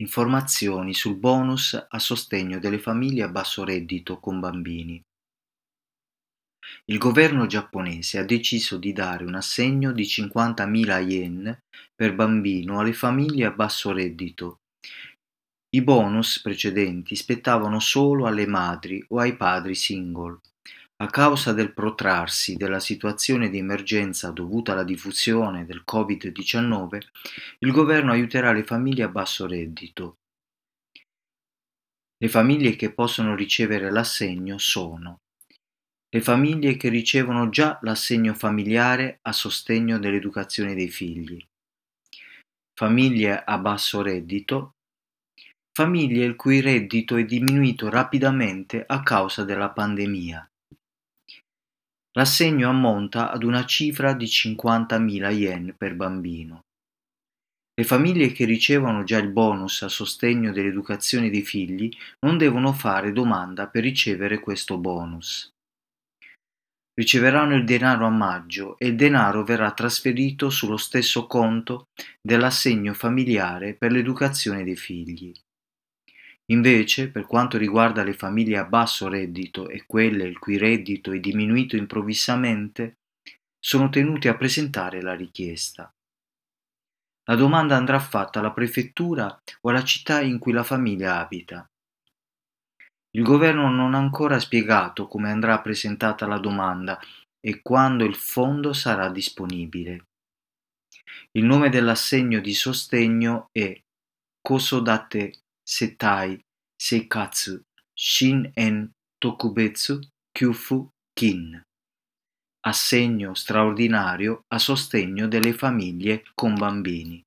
Informazioni sul bonus a sostegno delle famiglie a basso reddito con bambini. Il governo giapponese ha deciso di dare un assegno di 50.000 yen per bambino alle famiglie a basso reddito. I bonus precedenti spettavano solo alle madri o ai padri single. A causa del protrarsi della situazione di emergenza dovuta alla diffusione del Covid-19, il governo aiuterà le famiglie a basso reddito. Le famiglie che possono ricevere l'assegno sono le famiglie che ricevono già l'assegno familiare a sostegno dell'educazione dei figli, famiglie a basso reddito, famiglie il cui reddito è diminuito rapidamente a causa della pandemia. L'assegno ammonta ad una cifra di 50.000 yen per bambino. Le famiglie che ricevono già il bonus a sostegno dell'educazione dei figli non devono fare domanda per ricevere questo bonus. Riceveranno il denaro a maggio e il denaro verrà trasferito sullo stesso conto dell'assegno familiare per l'educazione dei figli. Invece, per quanto riguarda le famiglie a basso reddito e quelle il cui reddito è diminuito improvvisamente, sono tenuti a presentare la richiesta. La domanda andrà fatta alla prefettura o alla città in cui la famiglia abita. Il governo non ha ancora spiegato come andrà presentata la domanda e quando il fondo sarà disponibile. Il nome dell'assegno di sostegno è Kosodate Setai Seikatsu Shin-en Tokubetsu Kyufu Kin assegno straordinario a sostegno delle famiglie con bambini.